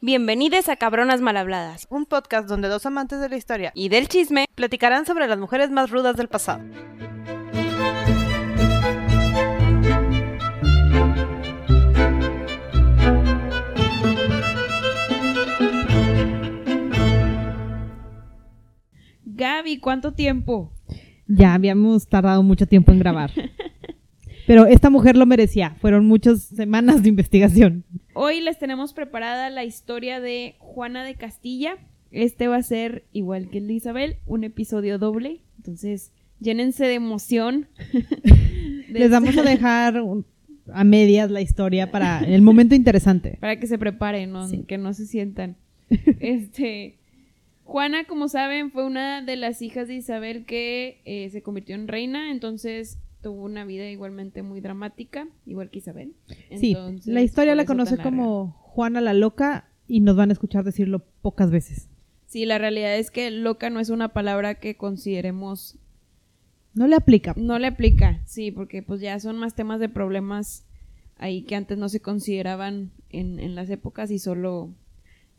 Bienvenidos a Cabronas Malhabladas un podcast donde dos amantes de la historia y del chisme. platicarán sobre las mujeres más rudas del pasado. Gaby, ¿cuánto tiempo? Ya habíamos tardado mucho tiempo en grabar. Pero esta mujer lo merecía. Fueron muchas semanas de investigación. Hoy les tenemos preparada la historia de Juana de Castilla. Este va a ser, igual que el de Isabel, un episodio doble. Entonces, llénense de emoción. De- Les vamos a dejar un- a medias la historia para el momento interesante. Para que se preparen, ¿no? Sí. que no se sientan. Este, Juana, como saben, fue una de las hijas de Isabel que eh, se convirtió en reina, entonces tuvo una vida igualmente muy dramática, igual que Isabel. Sí, la historia la conoce como Juana la Loca y nos van a escuchar decirlo pocas veces. Sí, la realidad es que loca no es una palabra que consideremos No le aplica. No le aplica, sí, porque pues ya son más temas de problemas ahí que antes no se consideraban en, en las épocas y solo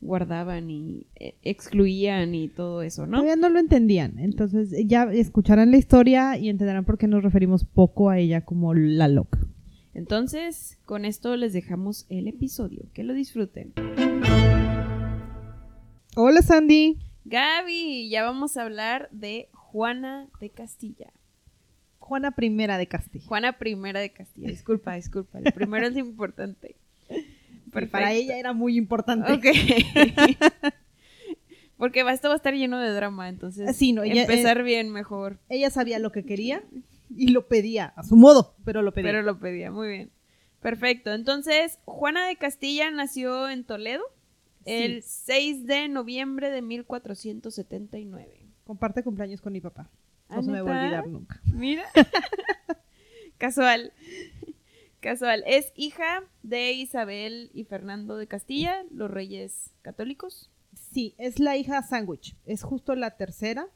guardaban y eh, excluían y todo eso, ¿no? Todavía no lo entendían. Entonces ya escucharán la historia y entenderán por qué nos referimos poco a ella como la loca. Entonces, con esto les dejamos el episodio. Que lo disfruten. Hola Sandy. Gaby, ya vamos a hablar de Juana de Castilla. Juana Primera de Castilla. Juana primera de Castilla. Disculpa, disculpa. El primero es importante. Que Para ella era muy importante. Ok. Porque esto va a estar lleno de drama, entonces Sí, no, ella- empezar bien mejor. Ella sabía lo que quería y lo pedía a su modo, pero lo pedía. Pero lo pedía, muy bien. Perfecto. Entonces, Juana de Castilla nació en Toledo el 6 de noviembre de 1479. Comparte cumpleaños con mi papá. No ¿Ah, se me va a olvidar nunca. Mira. Casual. Casual. Es hija de Isabel y Fernando de Castilla, los reyes católicos. Sí, es la hija sándwich. Es justo la tercera.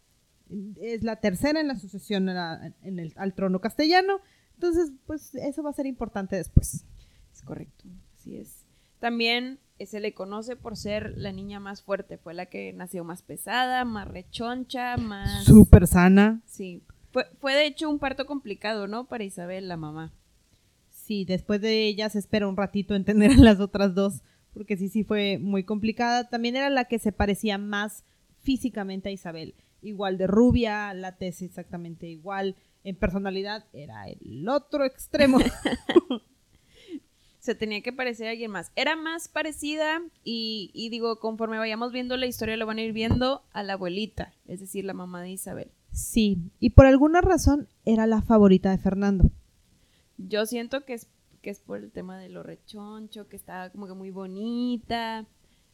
Es la tercera en la sucesión a la- en el- al trono castellano. Entonces, pues eso va a ser importante después. Es correcto, así es. También eh, se le conoce por ser la niña más fuerte. Fue la que nació más pesada, más rechoncha, más... Súper sana. Sí. Fue, fue de hecho un parto complicado, ¿no? Para Isabel, la mamá. Sí, después de ella se espera un ratito en tener a las otras dos, porque sí, sí fue muy complicada. También era la que se parecía más físicamente a Isabel. Igual de rubia, la tesis exactamente igual. En personalidad era el otro extremo. Se tenía que parecer a alguien más. Era más parecida y, y digo, conforme vayamos viendo la historia, lo van a ir viendo a la abuelita, es decir, la mamá de Isabel. sí, y por alguna razón era la favorita de Fernando. Yo siento que es, que es por el tema de lo rechoncho, que estaba como que muy bonita,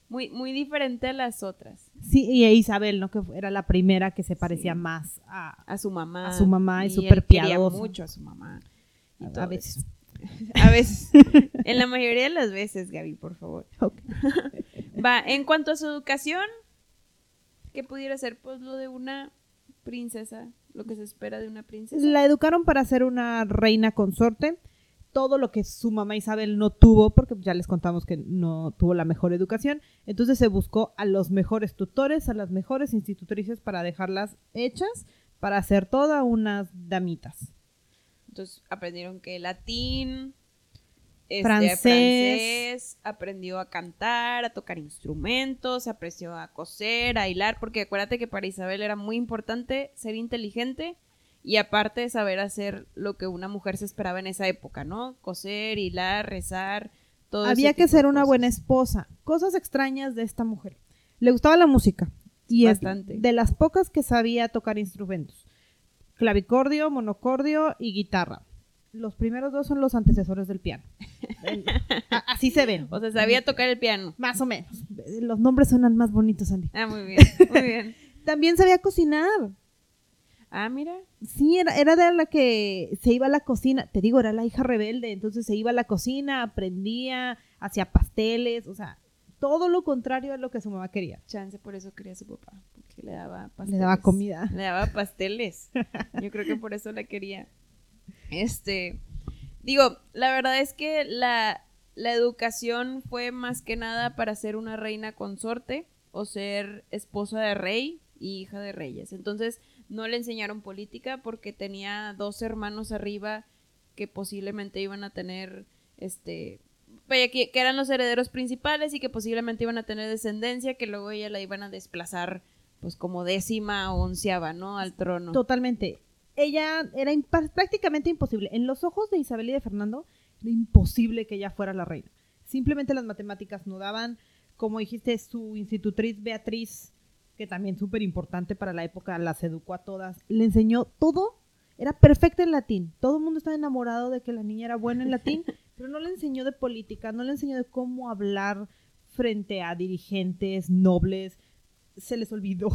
muy, muy diferente a las otras, Sí, y a Isabel, ¿no? Que era la primera que se parecía Sí. más a, a su mamá. A su mamá y súper piadosa. mucho a su mamá. y a todo veces. eso. A veces. en la mayoría de las veces, Gaby, por favor. Ok. Va, en cuanto a su educación, ¿qué pudiera ser? Pues lo de una princesa, lo que se espera de una princesa. La educaron para ser una reina consorte. Todo lo que su mamá Isabel no tuvo, porque ya les contamos que no tuvo la mejor educación. Entonces se buscó a los mejores tutores, a las mejores institutrices para dejarlas hechas para hacer todas unas damitas. Entonces aprendieron que latín, este, Francés. francés, aprendió a cantar, a tocar instrumentos, aprendió a coser, a hilar, porque acuérdate que para Isabel era muy importante ser inteligente y aparte saber hacer lo que una mujer se esperaba en esa época, ¿no? Coser, hilar, rezar, todo Había que ser una buena esposa. Cosas extrañas de esta mujer. Le gustaba la música. Y es Bastante. de las pocas que sabía tocar instrumentos. Clavicordio, monocordio y guitarra. Los primeros dos son los antecesores del piano. Así se ven. O sea, sabía tocar el piano. Más o menos. Los nombres suenan más bonitos, Andy. Ah, muy bien, muy bien. También sabía cocinar. Ah, mira. Sí, era, era de la que se iba a la cocina. Te digo, era la hija rebelde. Entonces se iba a la cocina, aprendía, hacía pasteles. O sea, todo lo contrario a lo que su mamá quería. Chance por eso quería a su papá, porque le daba Le pasteles. daba comida. Le daba pasteles. Yo creo que por eso la quería. Este, digo, la verdad es que la, la educación fue más que nada para ser una reina consorte o ser esposa de rey y hija de reyes. Entonces no le enseñaron política porque tenía dos hermanos arriba que posiblemente iban a tener, este, que eran los herederos principales y que posiblemente iban a tener descendencia, que luego ella la iban a desplazar pues como décima o onceava, ¿no? Al trono. Totalmente. Ella era impa- prácticamente imposible. En los ojos de Isabel y de Fernando, era imposible que ella fuera la reina. Simplemente las matemáticas no daban. Como dijiste, su institutriz Beatriz, que también súper importante para la época, las educó a todas. Le enseñó todo. Era perfecta en latín. Todo el mundo estaba enamorado de que la niña era buena en latín, pero no le enseñó de política, no le enseñó de cómo hablar frente a dirigentes, nobles. Se les olvidó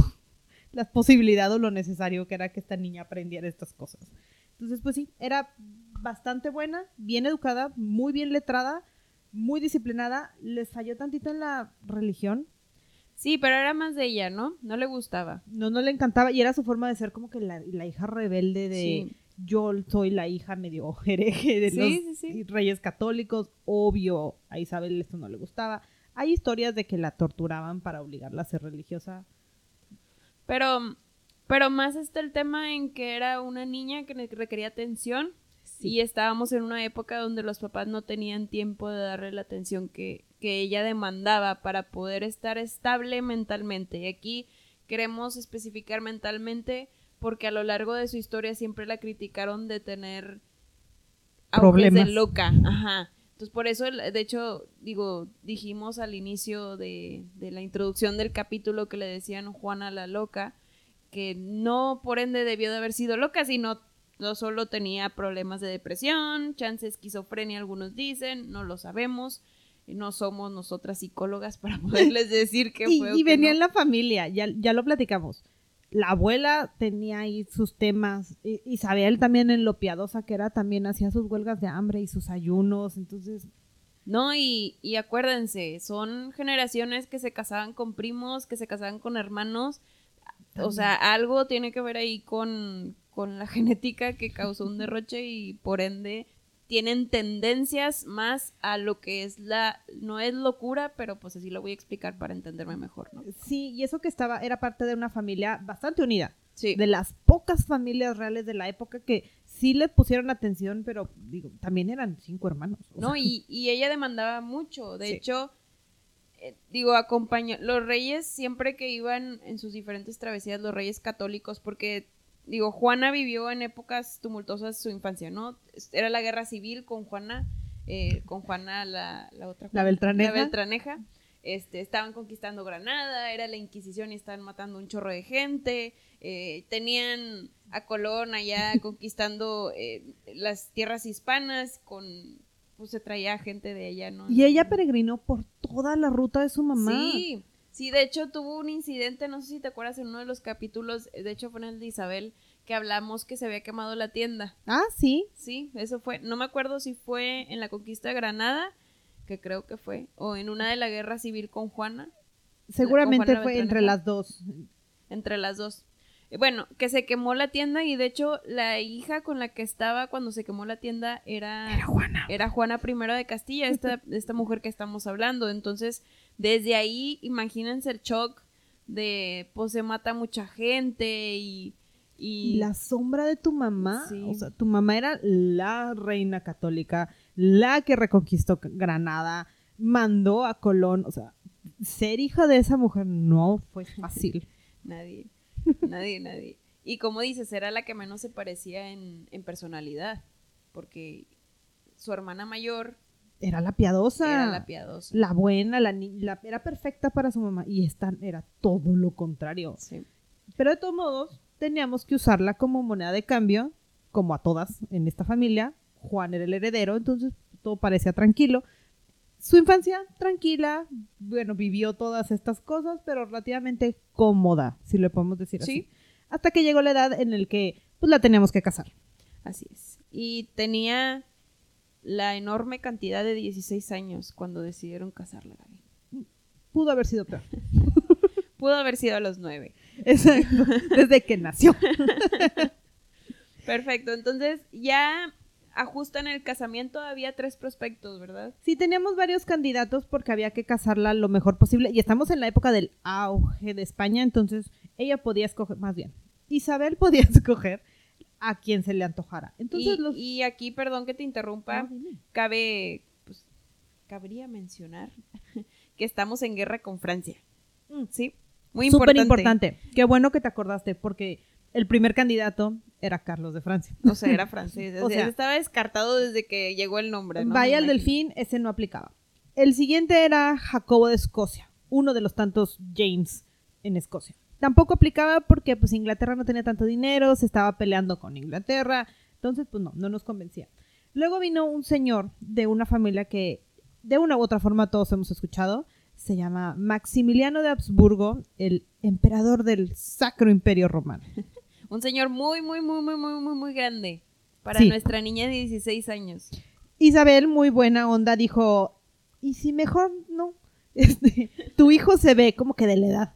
la posibilidad o lo necesario que era que esta niña aprendiera estas cosas. Entonces, pues sí, era bastante buena, bien educada, muy bien letrada, muy disciplinada. Les falló tantito en la religión. Sí, pero era más de ella, ¿no? No le gustaba. No, no le encantaba y era su forma de ser como que la, la hija rebelde de Sí. yo soy la hija medio hereje de Sí, los sí, sí. reyes católicos. Obvio, a Isabel esto no le gustaba. Hay historias de que la torturaban para obligarla a ser religiosa. Pero, pero más está el tema en que era una niña que requería atención y estábamos en una época donde los papás no tenían tiempo de darle la atención que, que ella demandaba para poder estar estable mentalmente. Y aquí queremos especificar mentalmente porque a lo largo de su historia siempre la criticaron de tener Problemas. de loca. Ajá. Entonces, por eso, de hecho, digo, dijimos al inicio de, de la introducción del capítulo que le decían Juana la loca, que no por ende debió de haber sido loca, sino no solo tenía problemas de depresión, chance esquizofrenia, algunos dicen, no lo sabemos, no somos nosotras psicólogas para poderles decir qué y, fue. y venía no. en la familia, ya, ya lo platicamos. La abuela tenía ahí sus temas, Isabel también en lo piadosa que era, también hacía sus huelgas de hambre y sus ayunos, entonces No, y, y acuérdense, son generaciones que se casaban con primos, que se casaban con hermanos. O sea, algo tiene que ver ahí con, con la genética que causó un derroche y por ende tienen tendencias más a lo que es la, no es locura, pero pues así lo voy a explicar para entenderme mejor, ¿no? sí, y eso que estaba, era parte de una familia bastante unida, Sí. de las pocas familias reales de la época que sí les pusieron atención, pero digo, también eran cinco hermanos. No, y, y ella demandaba mucho. De Sí. hecho, eh, digo, acompañó. Los reyes, siempre que iban en sus diferentes travesías, los reyes católicos, porque, digo, Juana vivió en épocas tumultuosas su infancia, ¿no? Era la guerra civil con Juana, eh, con Juana, la, la otra. La Juana, Beltraneja. La Beltraneja. Este, estaban conquistando Granada, era la Inquisición y estaban matando un chorro de gente. eh, tenían a Colón allá conquistando eh, las tierras hispanas con pues se traía gente de allá, ¿no? Y ella peregrinó por toda la ruta de su mamá. Sí, sí, de hecho tuvo un incidente, no sé si te acuerdas en uno de los capítulos, de hecho fue en el de Isabel, que hablamos que se había quemado la tienda. Ah, sí. Sí, eso fue, no me acuerdo si fue en la conquista de Granada, que creo que fue, o en una de la guerra civil con Juana, Seguramente Juana fue entre las dos. entre las dos. Eh, Bueno, que se quemó la tienda y de hecho la hija con la que estaba cuando se quemó la tienda era, Juana. era Juana I de Castilla, esta, esta mujer que estamos hablando. Entonces, desde ahí, imagínense el shock de, pues se mata mucha gente y... y La sombra de tu mamá. Sí. O sea, tu mamá era la reina católica, la que reconquistó Granada, mandó a Colón. O sea, ser hija de esa mujer no fue fácil. Nadie, nadie, nadie. Y como dices, era la que menos se parecía en, en personalidad, porque su hermana mayor Era la piadosa. era la piadosa. la buena, la, la- era perfecta para su mamá. Y esta era todo lo contrario. Sí. Pero de todos modos, teníamos que usarla como moneda de cambio, como a todas en esta familia. Juan era el heredero, entonces todo parecía tranquilo. Su infancia, tranquila, bueno, vivió todas estas cosas, pero relativamente cómoda, si le podemos decir así. Sí. Hasta que llegó la edad en la que pues, la teníamos que casar. Así es. Y tenía la enorme cantidad de 16 años cuando decidieron casarla, Gaby. Pudo haber sido peor. Pudo haber sido a los 9. Exacto, desde que nació. Perfecto. Entonces, ya ajustan el casamiento, había tres prospectos, ¿verdad? Sí, teníamos varios candidatos porque había que casarla lo mejor posible. Y estamos en la época del auge de España, entonces ella podía escoger, más bien, Isabel podía escoger a quien se le antojara. Entonces y, los... y aquí, perdón que te interrumpa, Ah, cabe, pues, cabría mencionar que estamos en guerra con Francia. Mm. Sí, muy Súper importante. importante. Qué bueno que te acordaste porque el primer candidato era Carlos de Francia. O sea, era francés. O sea, estaba descartado desde que llegó el nombre. ¿no? Vaya al delfín, ese no aplicaba. El siguiente era Jacobo de Escocia, uno de los tantos James en Escocia. Tampoco aplicaba porque pues Inglaterra no tenía tanto dinero, se estaba peleando con Inglaterra, entonces pues no, no nos convencía. Luego vino un señor de una familia que de una u otra forma todos hemos escuchado, se llama Maximiliano de Habsburgo, el emperador del Sacro Imperio Romano. Un señor muy, muy, muy, muy, muy, muy, muy grande. Para Sí. nuestra niña de 16 años. Isabel, muy buena onda, dijo, ¿y si mejor no? Este, tu hijo se ve como que de la edad.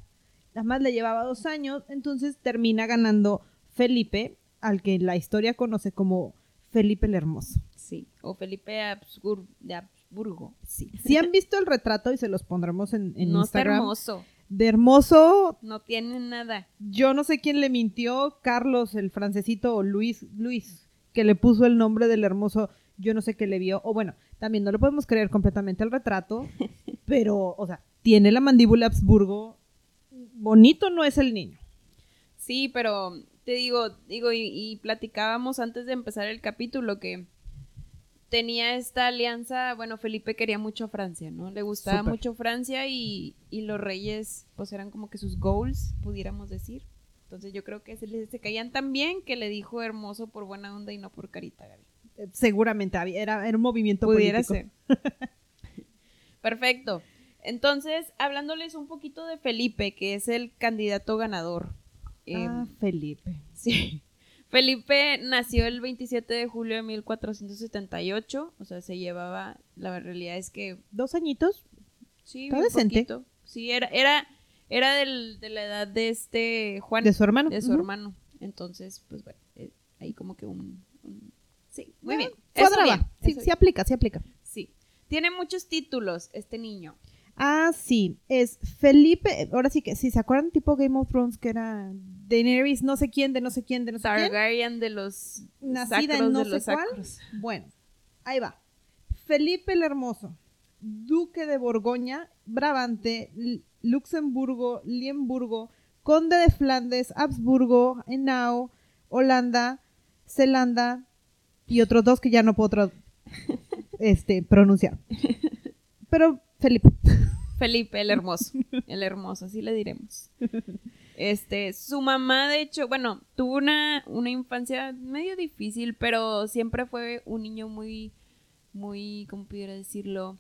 Nada más le llevaba dos años, entonces termina ganando Felipe, al que la historia conoce como Felipe el Hermoso. Sí. O Felipe Habsbur- de Habsburgo. Sí. Si han visto el retrato y se los pondremos en, en no está Instagram. hermoso. De hermoso, No tiene nada. yo no sé quién le mintió, Carlos, el francesito, o Luis, Luis, que le puso el nombre del hermoso, yo no sé qué le vio, o bueno, también no le podemos creer completamente el retrato, pero, o sea, tiene la mandíbula Habsburgo, bonito no es el niño. Sí, pero te digo, digo, y, y platicábamos antes de empezar el capítulo que tenía esta alianza, bueno, Felipe quería mucho a Francia, ¿no? Le gustaba mucho Francia y, y los reyes, pues eran como que sus goals, pudiéramos decir. Entonces yo creo que se, les- se caían tan bien que le dijo hermoso por buena onda y no por carita, Gaby. Eh, Seguramente era, era un movimiento Pudiera político. ser. Perfecto. Entonces, hablándoles un poquito de Felipe, que es el candidato ganador. Ah, Em, Felipe. Sí. Felipe nació el 27 de julio de 1478, o sea, se llevaba, la realidad es que Dos añitos. sí, Está un decente. poquito. Sí, era era era del- de la edad de este Juan, De su hermano. de su hermano. Entonces, pues bueno, eh, ahí como que un, un- sí, muy Ah, bien. Cuadraba. bien, sí, sí aplica, sí aplica. Sí. Tiene muchos títulos este niño. Ah, sí, es Felipe, ahora sí que, si se acuerdan tipo Game of Thrones que era Daenerys no sé quién, de no sé quién, de no sé quién. Targaryen de los Nacida en no de sé los cuál. sacros. Bueno, ahí va. Felipe el Hermoso, duque de Borgoña, Brabante, L- Luxemburgo, Liemburgo, conde de Flandes, Habsburgo, Henao, Holanda, Zelanda y otros dos que ya no puedo este, pronunciar. Pero Felipe. Felipe, el hermoso. El hermoso, así le diremos. Este, su mamá, de hecho, bueno, tuvo una, una infancia medio difícil, pero siempre fue un niño muy, muy, ¿cómo pudiera decirlo?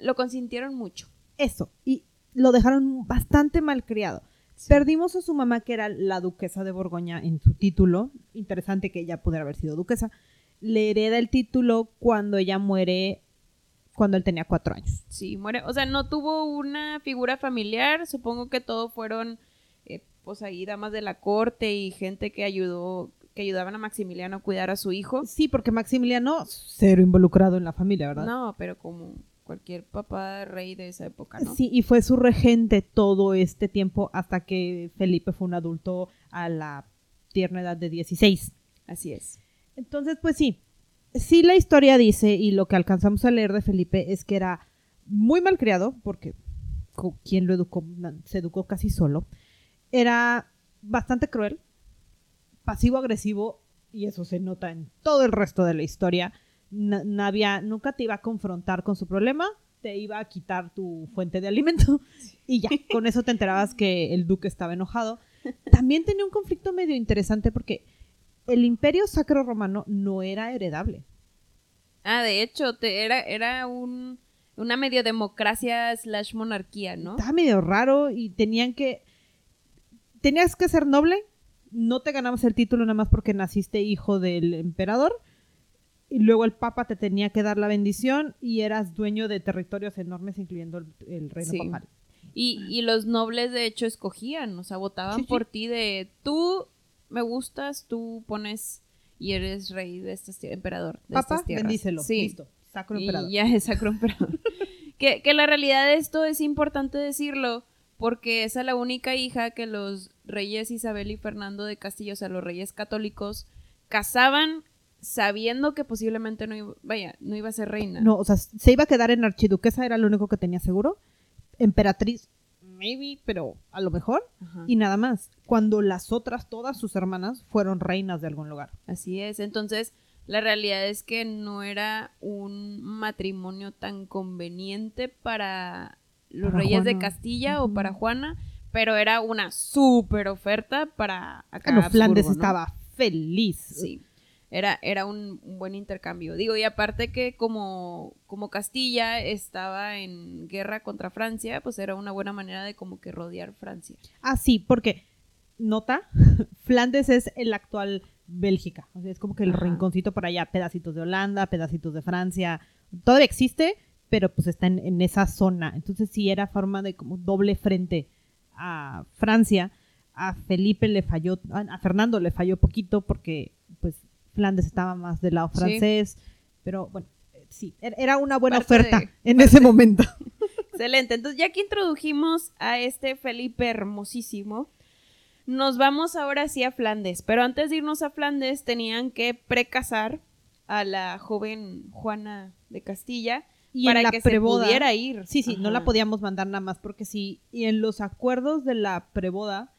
Lo consintieron mucho. Eso. Y lo dejaron bastante malcriado. Perdimos a su mamá, que era la duquesa de Borgoña en su título. Interesante que ella pudiera haber sido duquesa. Le hereda el título cuando ella muere, cuando él tenía cuatro años. Sí, muere. O sea, no tuvo una figura familiar. Supongo que todo fueron, eh, pues ahí, damas de la corte y gente que ayudó, que ayudaban a Maximiliano a cuidar a su hijo. Sí, porque Maximiliano, cero involucrado en la familia, ¿verdad? No, pero como cualquier papá rey de esa época, ¿no? Sí, y fue su regente todo este tiempo hasta que Felipe fue un adulto a la tierna edad de 16. Así es. Entonces, pues sí, sí la historia dice, y lo que alcanzamos a leer de Felipe es que era muy malcriado, porque quien lo educó, se educó casi solo, era bastante cruel, pasivo-agresivo, y eso se nota en todo el resto de la historia. Na- no había- nunca te iba a confrontar con su problema, te iba a quitar tu fuente de alimento y ya, con eso te enterabas que el duque estaba enojado. También tenía un conflicto medio interesante porque el imperio sacro romano no era heredable. Ah, de hecho, te, era, era un, una medio democracia slash monarquía, ¿no? Estaba medio raro y tenían que... Tenías que ser noble, no te ganabas el título nada más porque naciste hijo del emperador y luego el papa te tenía que dar la bendición y eras dueño de territorios enormes incluyendo el, el reino Sí. papal. Y, y los nobles, de hecho, escogían, o sea, votaban Sí, sí. por ti de tú me gustas, tú pones y eres rey de estas emperador de Papá, estas tierras. bendícelo. Sí. Listo. Sacro Y emperador. ya es sacro emperador. que, que la realidad de esto es importante decirlo porque esa es la única hija que los reyes Isabel y Fernando de Castilla, o sea, los reyes católicos, casaban sabiendo que posiblemente no iba, vaya, no iba a ser reina. No, o sea, se iba a quedar en archiduquesa, era lo único que tenía seguro. Emperatriz, maybe, pero a lo mejor. Ajá. Y nada más. Cuando las otras, todas sus hermanas, fueron reinas de algún lugar. Así es. Entonces, la realidad es que no era un matrimonio tan conveniente para los Para reyes de. Castilla o para Juana, pero era una súper oferta para acá. Bueno, Flandes estaba feliz. Sí. Era, era un, un buen intercambio. Digo, y aparte que como, como Castilla estaba en guerra contra Francia, pues era una buena manera de como que rodear Francia. Ah, sí, porque, nota, Flandes es el actual Bélgica. O sea, es como que el Ajá. rinconcito por allá, pedacitos de Holanda, pedacitos de Francia. Todavía existe, pero pues está en, en esa zona. Entonces sí era forma de como doble frente a Francia. A Felipe le falló, a a Fernando le falló poquito porque pues Flandes estaba más del lado Sí. francés. Pero bueno, eh, sí, era- era una buena Parte oferta de- en ese momento. Excelente. Entonces, ya que introdujimos a este Felipe hermosísimo, nos vamos ahora sí a Flandes. Pero antes de irnos a Flandes, tenían que precasar a la joven Juana de Castilla Y para la que preboda, se pudiera ir. Sí, sí, no la podíamos mandar nada más porque sí. Y en los acuerdos de la preboda,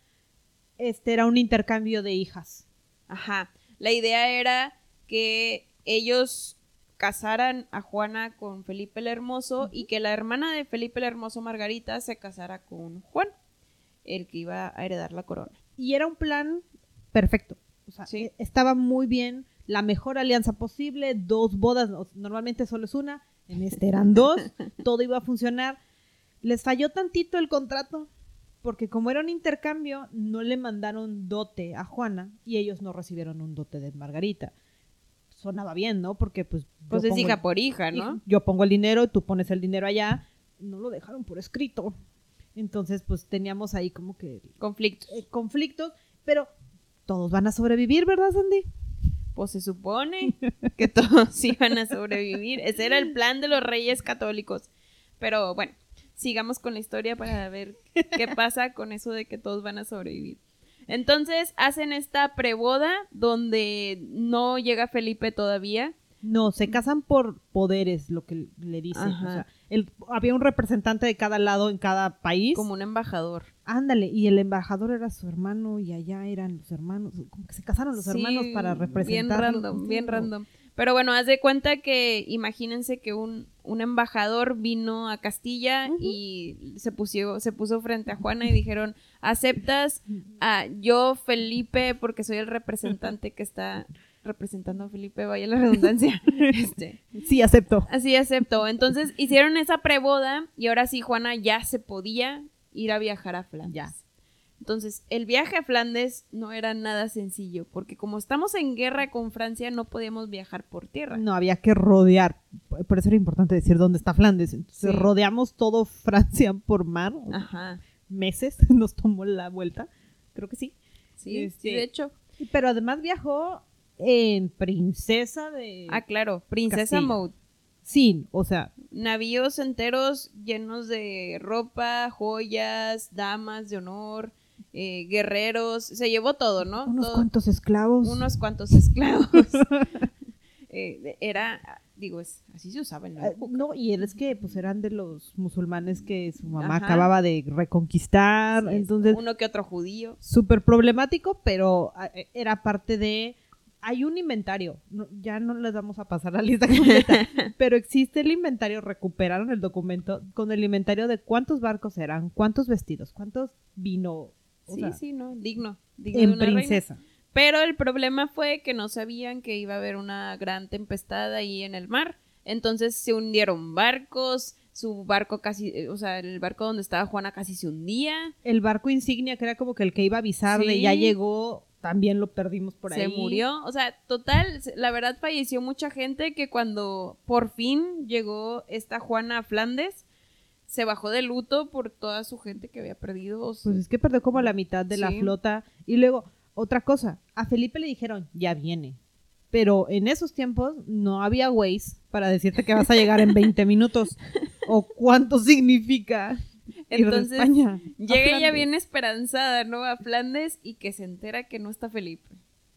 este era un intercambio de hijas. Ajá. La idea era que ellos casaran a Juana con Felipe el Hermoso y que la hermana de Felipe el Hermoso, Margarita, se casara con Juan, el que iba a heredar la corona. Y era un plan perfecto. O sea, Sí. e- estaba muy bien, la mejor alianza posible, dos bodas, normalmente solo es una, en este eran dos, todo iba a funcionar. Les falló tantito el contrato, porque como era un intercambio, no le mandaron dote a Juana y ellos no recibieron un dote de Margarita. Sonaba bien, ¿no? Porque pues... Pues es hija el- por hija, ¿no? yo pongo el dinero, tú pones el dinero allá. No lo dejaron por escrito. Entonces, pues teníamos ahí como que Conflicto. eh, conflictos, pero todos van a sobrevivir, ¿verdad, Sandy? Pues se supone que todos iban a sobrevivir. Ese era el plan de los reyes católicos. Pero bueno, sigamos con la historia para ver qué pasa con eso de que todos van a sobrevivir. Entonces hacen esta preboda donde no llega Felipe todavía. No, se casan por poderes, lo que le dicen. O sea, el- había un representante de cada lado en cada país. Como un embajador. Ándale, y el embajador era su hermano y allá eran los hermanos. Como que se casaron los Sí, hermanos para representar. Bien random, bien random. Pero bueno, haz de cuenta que imagínense que un, un embajador vino a Castilla y se puso, se puso frente a Juana y dijeron, ¿aceptas a yo, Felipe, porque soy el representante que está representando a Felipe, vaya la redundancia? este, Sí, acepto. así aceptó. Entonces hicieron esa preboda y ahora sí Juana ya se podía ir a viajar a Flandes. Ya. Entonces, el viaje a Flandes no era nada sencillo, porque como estamos en guerra con Francia, no podíamos viajar por tierra. No, había que rodear. Por eso era importante decir dónde está Flandes. Entonces Sí. rodeamos todo Francia por mar. Ajá. Meses nos tomó la vuelta. Creo que sí. Sí, Este- sí, de hecho. Pero además viajó en princesa de... Ah, claro, Princesa Castilla. Maud. Sí, o sea, Navíos enteros llenos de ropa, joyas, damas de honor, eh, guerreros. Se llevó todo, ¿no? unos Todo- cuantos esclavos. unos cuantos esclavos. Eh, era, digo, es, así se usaba en la Ah, época. No, y es que pues eran de los musulmanes que su mamá Ajá. acababa de reconquistar, entonces uno que otro judío. súper problemático, pero ah, eh, era parte de... Hay un inventario, no- ya no les vamos a pasar la lista completa, pero existe el inventario, recuperaron el documento con el inventario de cuántos barcos eran, cuántos vestidos, cuántos vino, o Sí, sea, sí, no, digno. digno de en reina. princesa. Pero el problema fue que no sabían que iba a haber una gran tempestad ahí en el mar. Entonces se hundieron barcos, su barco casi, eh, o sea, el barco donde estaba Juana casi se hundía. El barco insignia, que era como que el que iba a avisar de Sí. ya llegó, también lo perdimos por ahí. se murió. O sea, total, la verdad falleció mucha gente que cuando por fin llegó esta Juana a Flandes, se bajó de luto por toda su gente que había perdido. o sea, Pues es que perdió como la mitad de la flota. Y luego, otra cosa, a Felipe le dijeron, ya viene. Pero en esos tiempos no había Waze para decirte que vas a llegar en 20 minutos. o cuánto significa ir de Entonces, España Llega ella bien esperanzada, ¿no? A Flandes y que se entera que no está Felipe.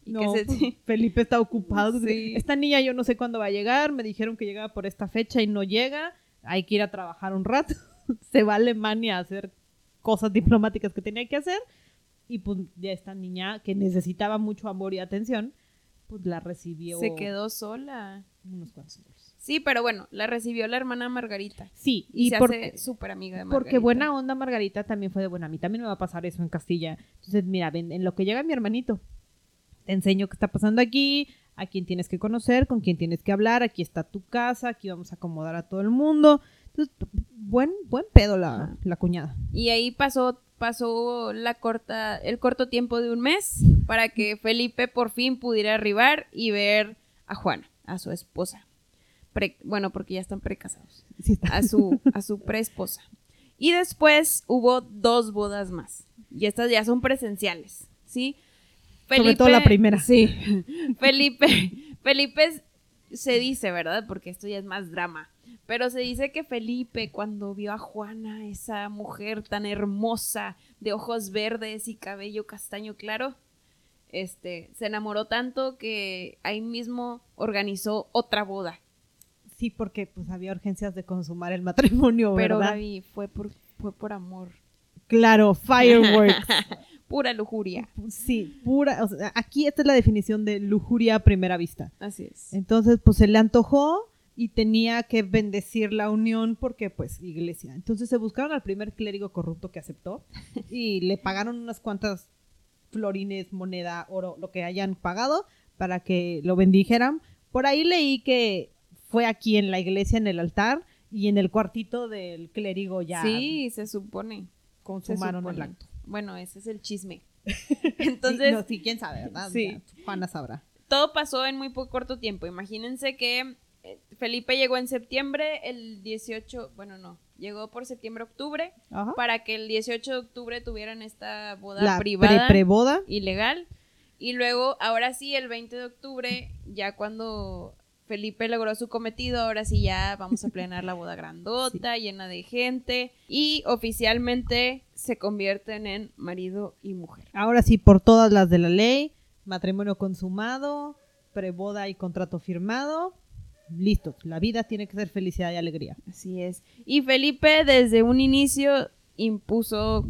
Y No, que se... pues, Felipe está ocupado. Sí. Esta niña yo no sé cuándo va a llegar. Me dijeron que llegaba por esta fecha y no llega. Hay que ir a trabajar un rato. se va a Alemania a hacer cosas diplomáticas que tenía que hacer. Y pues ya esta niña que necesitaba mucho amor y atención, pues la recibió se quedó sola. unos cuantos días. Sí, pero bueno, la recibió la hermana Margarita. Sí, Y, y se porque, hace súper amiga de Margarita. porque buena onda Margarita también fue de buena. A mí también me va a pasar eso en Castilla. Entonces, mira, ven, en lo que llega mi hermanito, te enseño qué está pasando aquí, a quién tienes que conocer, con quién tienes que hablar, aquí está tu casa, aquí vamos a acomodar a todo el mundo. Entonces, buen, buen pedo la, la cuñada. Y ahí pasó, pasó la corta, el corto tiempo de un mes para que Felipe por fin pudiera arribar y ver a Juana, a su esposa. Pre- bueno, porque ya están precasados. Sí está. A su, a su preesposa. Y después hubo dos bodas más. Y estas ya son presenciales, ¿sí? Sobre todo la primera. Sí. Felipe, Felipe se dice, ¿verdad? Porque esto ya es más drama. Pero se dice que Felipe, cuando vio a Juana, esa mujer tan hermosa, de ojos verdes y cabello castaño claro, este, se enamoró tanto que ahí mismo organizó otra boda. Sí, porque pues había urgencias de consumar el matrimonio, Pero ¿verdad? Gaby fue por, fue por amor. Claro, fireworks. Pura lujuria. sí, pura. o sea, aquí esta es la definición de lujuria a primera vista. Así es. Entonces, pues se le antojó y tenía que bendecir la unión porque, pues, iglesia. Entonces se buscaron al primer clérigo corrupto que aceptó y le pagaron unas cuantas florines, moneda, oro, lo que hayan pagado para que lo bendijeran. Por ahí leí que fue aquí en la iglesia, en el altar y en el cuartito del clérigo ya Sí, se supone. Se consumaron el acto. Bueno, ese es el chisme. Entonces, Entonces, no, sí, quién sabe, ¿verdad? Sí. Ya, Juana sabrá. todo pasó en muy poco corto tiempo. Imagínense que eh, Felipe llegó en septiembre, el 18, bueno, no, llegó por septiembre-octubre, Ajá. para que el 18 de octubre tuvieran esta boda La privada, pre-preboda. ilegal. Y luego, ahora sí, el 20 de octubre, ya cuando Felipe logró su cometido, ahora sí ya vamos a plenar la boda grandota, llena de gente. Y oficialmente se convierten en marido y mujer. Ahora sí, por todas las de la ley, matrimonio consumado, preboda y contrato firmado. Listo, la vida tiene que ser felicidad y alegría. Así es. Y Felipe desde un inicio impuso,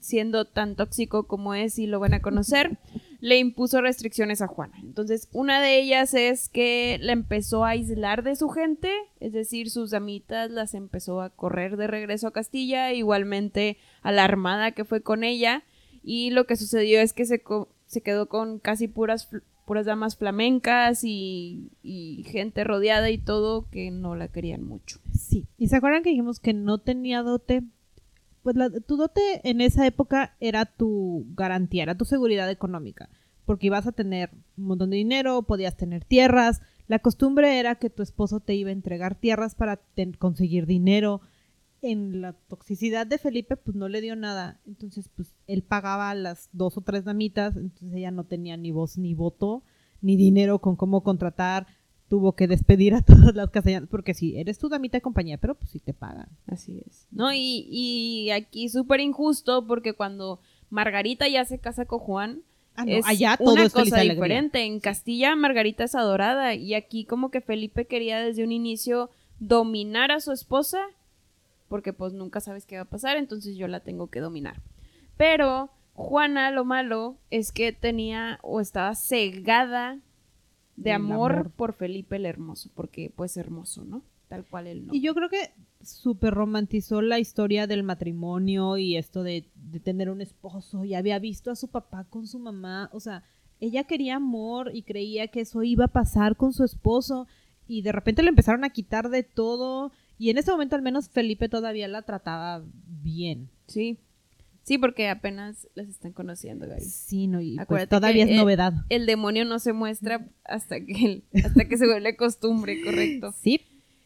siendo tan tóxico como es y lo van a conocer, le impuso restricciones a Juana. Entonces, una de ellas es que la empezó a aislar de su gente, es decir, sus damitas las empezó a correr de regreso a Castilla, igualmente a la armada que fue con ella. Y lo que sucedió es que se, co- se quedó con casi puras, puras damas flamencas y, y gente rodeada y todo que no la querían mucho. Sí. ¿Y se acuerdan que dijimos que no tenía dote? Pues la- tu dote en esa época era tu garantía, era tu seguridad económica, porque ibas a tener un montón de dinero, podías tener tierras. La costumbre era que tu esposo te iba a entregar tierras para conseguir dinero. En la toxicidad de Felipe, pues no le dio nada. Entonces, pues él pagaba las dos o tres damitas, entonces ella no tenía ni voz ni voto, ni dinero con cómo contratar. Tuvo que despedir a todas las castellanas, porque sí, eres tu damita de compañía, pero pues sí te pagan. Así es. No, y, y aquí súper injusto porque cuando Margarita ya se casa con Juan, Ah, no, es allá todo una es cosa diferente. En Castilla Margarita es adorada y aquí como que Felipe quería desde un inicio dominar a su esposa porque pues nunca sabes qué va a pasar, entonces yo la tengo que dominar. Pero Juana lo malo es que tenía o estaba cegada de amor. por Felipe el Hermoso, porque pues hermoso, ¿no? Tal cual él no. Y yo creo que súper romantizó la historia del matrimonio y esto de, de tener un esposo y había visto a su papá con su mamá, o sea, ella quería amor y creía que eso iba a pasar con su esposo y de repente le empezaron a quitar de todo y en ese momento al menos Felipe todavía la trataba bien. Sí. Sí, porque apenas las están conociendo, Gaby. Sí, no, y pues todavía es novedad. El demonio no se muestra hasta que, hasta que se vuelve costumbre, correcto. Sí,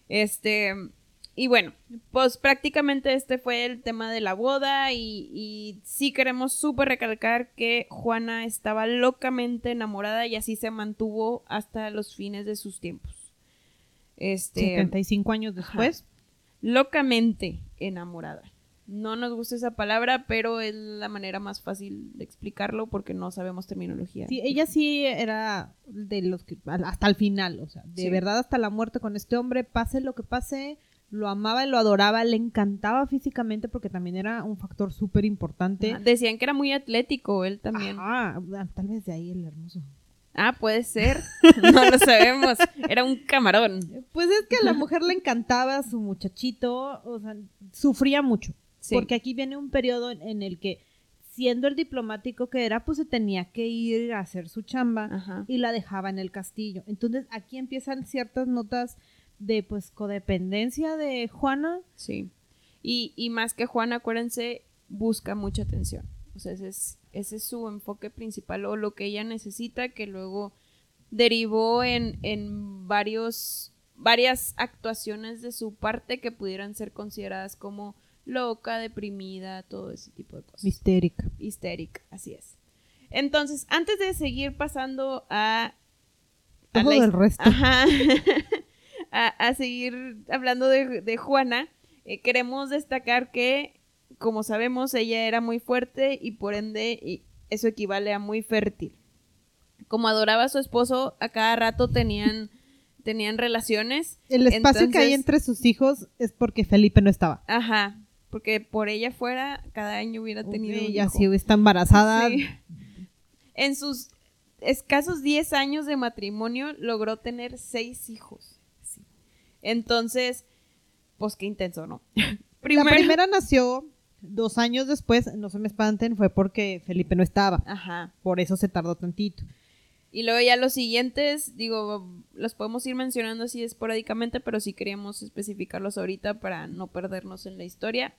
Este, y bueno, pues prácticamente este fue el tema de la boda y, y sí queremos súper recalcar que Juana estaba locamente enamorada y así se mantuvo hasta los fines de sus tiempos. Este, 75 años después. locamente enamorada. No nos gusta esa palabra, pero es la manera más fácil de explicarlo porque no sabemos terminología. Sí, ella sí era de los que hasta el final, o sea, de Sí. verdad hasta la muerte con este hombre, pase lo que pase, lo amaba y lo adoraba, le encantaba físicamente porque también era un factor súper importante. Decían que era muy atlético él también. Ajá, tal vez de ahí el hermoso. Ah, puede ser. No lo sabemos. Era un camarón. Pues es que a la mujer le encantaba su muchachito, o sea, sufría mucho. Sí. Porque aquí viene un periodo en, el que, siendo el diplomático que era, pues se tenía que ir a hacer su chamba Ajá. y la dejaba en el castillo. Entonces aquí empiezan ciertas notas de pues codependencia de Juana. Sí. Y, y más que Juan, acuérdense, busca mucha atención. O sea, ese es, ese es su enfoque principal o lo que ella necesita, que luego derivó en, en varios, varias actuaciones de su parte que pudieran ser consideradas como loca, deprimida, todo ese tipo de cosas. Histérica. histérica, así es. Entonces, antes de seguir pasando a... a Todo la el resto. Ajá. a, a seguir hablando de, de Juana, eh, queremos destacar que, como sabemos, ella era muy fuerte y por ende y eso equivale a muy fértil. Como adoraba a su esposo, a cada rato tenían, tenían relaciones. El espacio que hay entre sus hijos es porque Felipe no estaba. Ajá, porque por ella fuera, cada año hubiera tenido un Ella hijo. sí está embarazada. Sí. En sus escasos 10 años de matrimonio logró tener seis hijos. Sí. Entonces, pues qué intenso, ¿no? La primera nació dos años después, no se me espanten, fue porque Felipe no estaba. Ajá. Por eso se tardó tantito. Y luego ya los siguientes, digo, los podemos ir mencionando así esporádicamente, pero sí queríamos especificarlos ahorita para no perdernos en la historia.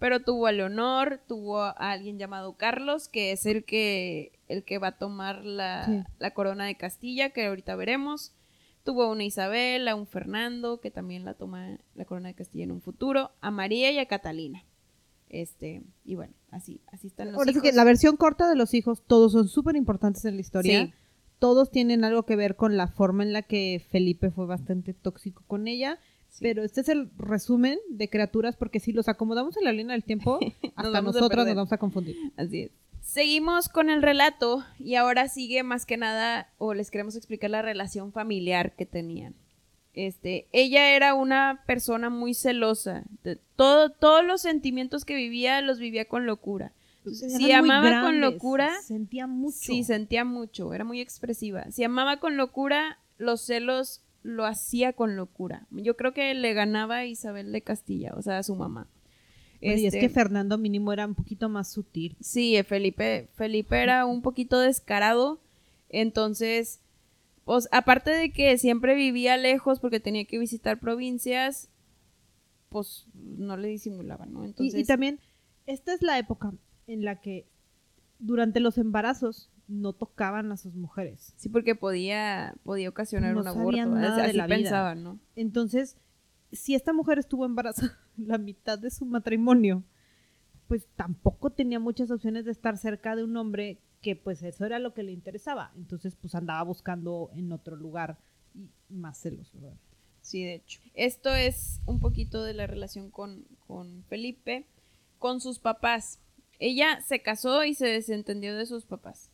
Pero tuvo a Leonor, tuvo a alguien llamado Carlos, que es el que, el que va a tomar la, Sí. la corona de Castilla, que ahorita veremos. Tuvo a una Isabel, a un Fernando, que también la toma la corona de Castilla en un futuro, a María y a Catalina. Este, y bueno, así, así están los Ahora que la versión corta de los hijos, todos son súper importantes en la historia. Sí. Todos tienen algo que ver con la forma en la que Felipe fue bastante tóxico con ella. Sí. Pero este es el resumen de criaturas, porque si los acomodamos en la línea del tiempo, hasta nosotras perder. nos vamos a confundir. Así es. Seguimos con el relato y ahora sigue más que nada, o les queremos explicar la relación familiar que tenían. Este, ella era una persona muy celosa. De- todo, todos los sentimientos que vivía los vivía con locura. Si amaba con locura, Sentía mucho. sí, sentía mucho, era muy expresiva. Si amaba con locura, los celos lo hacía con locura. Yo creo que le ganaba a Isabel de Castilla, o sea, a su mamá. Bueno, Y es Este, que Fernando mínimo era un poquito más sutil. Sí, Felipe, Felipe era un poquito descarado, entonces, pues aparte de que siempre vivía lejos porque tenía que visitar provincias, pues no le disimulaba, ¿no? Y- Entonces, y, también, esta es la época en la que durante los embarazos no tocaban a sus mujeres. sí, porque podía, podía ocasionar No un aborto, nada de así la vida. ¿no? Entonces, si esta mujer estuvo embarazada la mitad de su matrimonio, pues tampoco tenía muchas opciones de estar cerca de un hombre que pues eso era lo que le interesaba. Entonces, pues andaba buscando en otro lugar y más celos, ¿verdad? Sí, de hecho. Esto es un poquito de la relación con, con Felipe, con sus papás. Ella se casó y se desentendió de sus papás.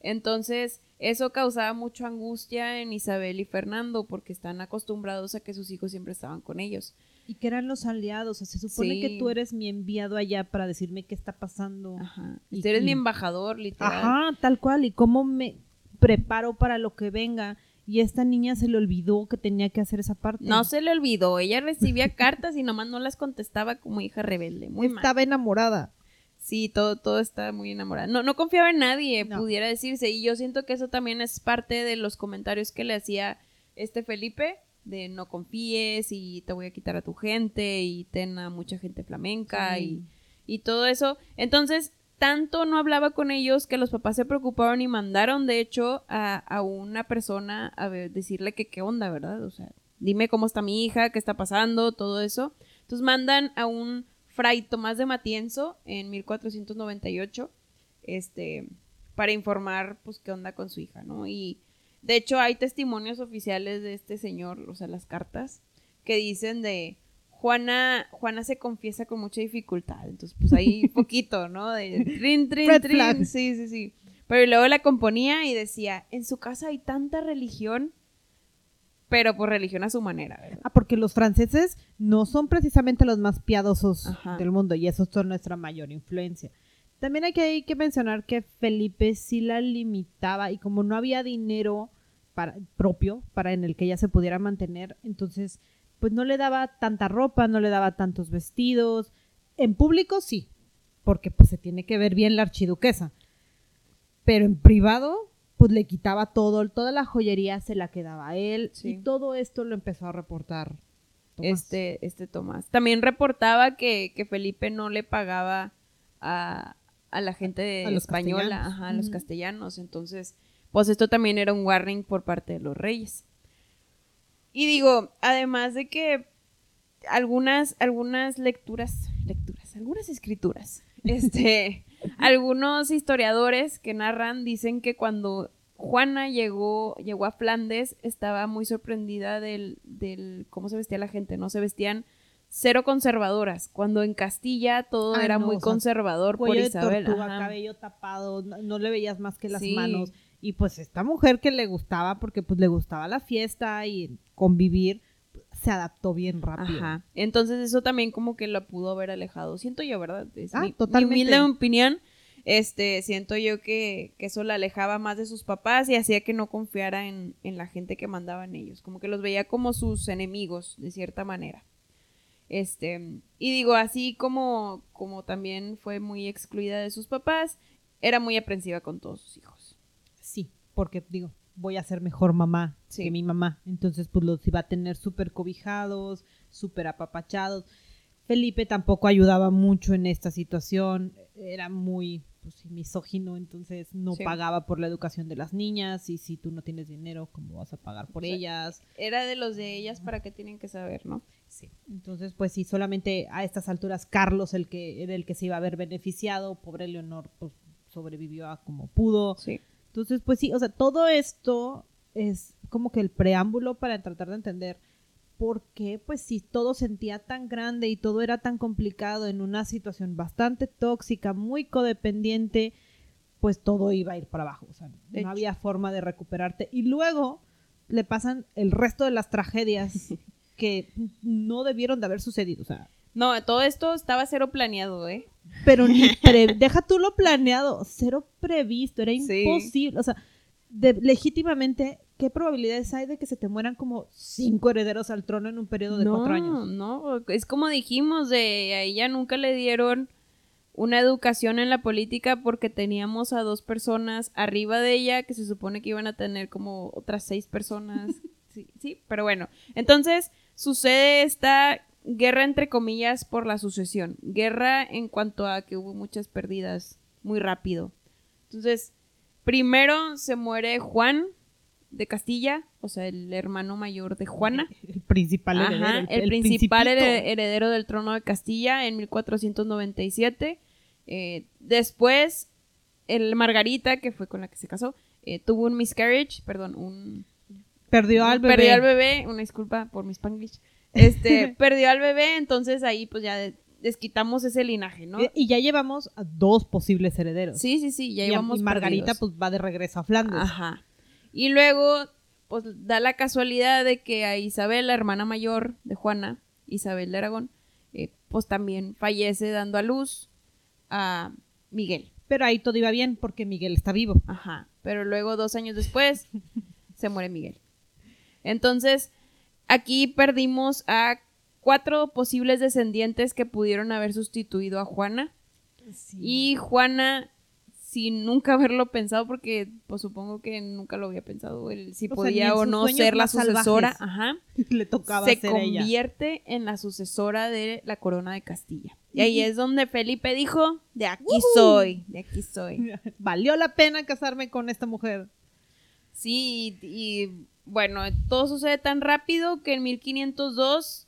Entonces, eso causaba mucha angustia en Isabel y Fernando porque están acostumbrados a que sus hijos siempre estaban con ellos. Y que eran los aliados, o sea, se supone Sí. que tú eres mi enviado allá para decirme qué está pasando. Ajá. Y- Usted eres y- mi embajador, literal. Ajá, tal cual. Y cómo me preparo para lo que venga. Y esta niña se le olvidó que tenía que hacer esa parte. No se le olvidó, ella recibía cartas y nomás no las contestaba como hija rebelde. Muy mal. Estaba enamorada. Sí, todo, todo está muy enamorada. No, no confiaba en nadie, No. pudiera decirse. Y yo siento que eso también es parte de los comentarios que le hacía este Felipe, de no confíes y te voy a quitar a tu gente y ten a mucha gente flamenca Sí. y, y todo eso. Entonces, tanto no hablaba con ellos que los papás se preocuparon y mandaron, de hecho, a, a una persona a ver- decirle que qué onda, ¿verdad? O sea, dime cómo está mi hija, qué está pasando, todo eso. Entonces mandan a un fray Tomás de Matienzo en 1498, este, para informar, pues, qué onda con su hija, ¿no? Y de hecho hay testimonios oficiales de este señor, o sea, las cartas, que dicen de Juana, Juana se confiesa con mucha dificultad, entonces pues ahí poquito, ¿no? De trin, trin, Red trin, flag. sí, sí, sí. Pero luego la componía y decía, en su casa hay tanta religión, pero por religión a su manera, ¿verdad? Ah, porque los franceses no son precisamente los más piadosos Ajá. del mundo y esos son nuestra mayor influencia. También hay que, hay que mencionar que Felipe sí la limitaba y como no había dinero para, propio para en el que ella se pudiera mantener, entonces pues no le daba tanta ropa, no le daba tantos vestidos. En público sí, porque pues se tiene que ver bien la archiduquesa. Pero en privado, pues le quitaba todo, toda la joyería se la quedaba a él Sí. y todo esto lo empezó a reportar. Tomás. Este, este Tomás. También reportaba que, que Felipe no le pagaba a, a la gente de A española, ajá, a los castellanos. Entonces, pues esto también era un warning por parte de los reyes. Y digo, además de que algunas, algunas lecturas, lecturas, algunas escrituras, este, algunos historiadores que narran dicen que cuando Juana llegó, llegó a Flandes, estaba muy sorprendida del, del cómo se vestía la gente, ¿no? Se vestían cero conservadoras, cuando en Castilla todo era no, muy o sea, conservador por Isabel. tortuga, cabello tapado, no, no le veías más que las Sí. manos. Y pues esta mujer que le gustaba, porque pues le gustaba la fiesta y convivir, se adaptó bien rápido. Ajá. Entonces eso también como que la pudo haber alejado. Siento yo, ¿verdad? Es Ah, mi, mi totalmente. humilde opinión. Este, siento yo que, que eso la alejaba más de sus papás y hacía que no confiara en, en la gente que mandaban ellos. Como que los veía como sus enemigos, de cierta manera. Este, y digo, así como, como también fue muy excluida de sus papás, era muy aprensiva con todos sus hijos. Sí, porque digo, voy a ser mejor mamá Sí. que mi mamá. Entonces, pues los iba a tener súper cobijados, súper apapachados. Felipe tampoco ayudaba mucho en esta situación. Era muy pues, misógino, entonces no Sí. pagaba por la educación de las niñas. Y si tú no tienes dinero, ¿cómo vas a pagar por O sea, ellas? Era de los de ellas para que tienen que saber, ¿no? Sí. Entonces, pues sí, solamente a estas alturas Carlos el que era el que se iba a ver beneficiado. Pobre Leonor, pues sobrevivió a como pudo. Sí. Entonces, pues sí, o sea, todo esto es como que el preámbulo para tratar de entender por qué, pues si todo sentía tan grande y todo era tan complicado en una situación bastante tóxica, muy codependiente, pues todo iba a ir para abajo. O sea, no hecho. había forma de recuperarte. Y luego le pasan el resto de las tragedias que no debieron de haber sucedido. O sea, No, todo esto estaba cero planeado, ¿eh? pero ni pre- deja tú lo planeado, cero previsto, era Sí. imposible, o sea, de- legítimamente, ¿qué probabilidades hay de que se te mueran como cinco herederos al trono en un periodo de no, cuatro años? No, es como dijimos, de a ella nunca le dieron una educación en la política porque teníamos a dos personas arriba de ella que se supone que iban a tener como otras seis personas. Sí, sí, pero bueno. Entonces sucede esta guerra entre comillas por la sucesión. Guerra en cuanto a que hubo muchas pérdidas muy rápido. Entonces, primero se muere Juan de Castilla, o sea, el hermano mayor de Juana. El principal heredero. Ajá, el, principal principito. here- heredero del trono de Castilla en 1497. Eh, después, el Margarita, que fue con la que se casó, eh, tuvo un miscarriage, perdón, un... Perdió al bebé. Perdió al bebé, una disculpa por mi spanglish. Este, perdió al bebé, entonces ahí pues ya de- desquitamos ese linaje, ¿no? Y ya llevamos a dos posibles herederos. Sí, sí, sí, ya y, íbamos y Margarita perdidos. pues va de regreso a Flandes. Ajá. Y luego, pues da la casualidad de que a Isabel, la hermana mayor de Juana, Isabel de Aragón, eh, pues también fallece dando a luz a Miguel. Pero ahí todo iba bien porque Miguel está vivo. Ajá. Pero luego, dos años después, se muere Miguel. Entonces, aquí perdimos a cuatro posibles descendientes que pudieron haber sustituido a Juana. Y Juana, sin nunca haberlo pensado, porque pues supongo que nunca lo había pensado, el, si O podía o no ser la sucesora, ajá, le tocaba se ser ella. convierte en la sucesora de la corona de Castilla. Y ahí es donde Felipe dijo, de aquí soy, de aquí soy. Valió la pena casarme con esta mujer. Sí, y, y bueno, todo sucede tan rápido que en 1502,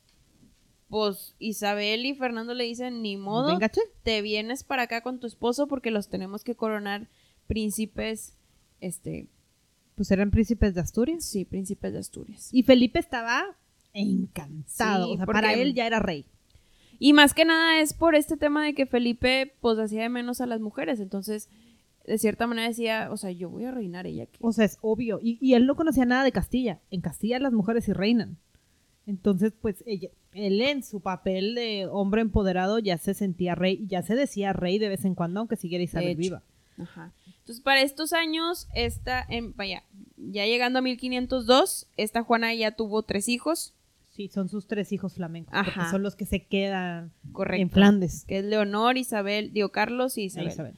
pues Isabel y Fernando le dicen, ni modo, te vienes para acá con tu esposo porque los tenemos que coronar príncipes, este, Pues eran príncipes de Asturias. sí, príncipes de Asturias. Y Felipe estaba encantado. Sí, o sea, para él ya era rey. Y más que nada es por este tema de que Felipe, pues, hacía de menos a las mujeres, entonces, de cierta manera decía, o sea, yo voy a reinar ella aquí. O sea, es obvio. Y, y él no conocía nada de Castilla. En Castilla las mujeres sí reinan. Entonces, pues ella, él en su papel de hombre empoderado ya se sentía rey, y ya se decía rey de vez en cuando, aunque siguiera Isabel viva. Ajá. Entonces, para estos años, esta, en, vaya, ya llegando a 1502, esta Juana ya tuvo tres hijos, Sí, son sus tres hijos flamencos, Ajá. porque son los que se quedan correcto. en Flandes. Que es Leonor, Isabel, digo, Carlos y Isabel. Isabel.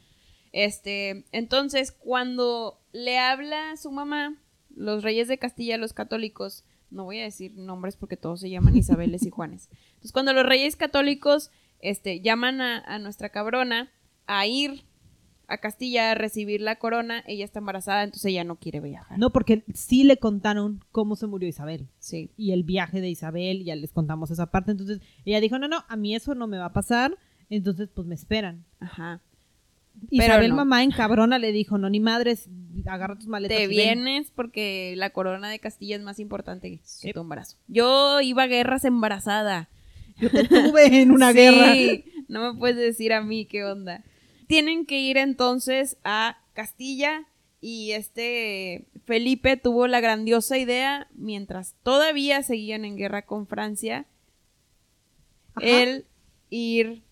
Este, entonces, cuando le habla a su mamá, los reyes de Castilla, los católicos, no voy a decir nombres porque todos se llaman Isabeles y Juanes. Entonces, cuando los reyes católicos, este, llaman a, a nuestra cabrona a ir a Castilla a recibir la corona, ella está embarazada, entonces ella no quiere viajar. No, porque sí le contaron cómo se murió Isabel. Sí. y el viaje de Isabel, ya les contamos esa parte. Entonces ella dijo, no, no, a mí eso no me va a pasar. Entonces, pues me esperan. Ajá. Isabel, no. mamá en cabrona, le dijo, no, ni madres, agarra tus maletas. Te y ven". vienes porque la corona de Castilla es más importante que tu embarazo. Yo iba a guerras embarazada. Yo te tuve en una Sí, guerra. No me puedes decir a mí qué onda. Tienen que ir entonces a Castilla y este Felipe tuvo la grandiosa idea, mientras todavía seguían en guerra con Francia, Ajá. el ir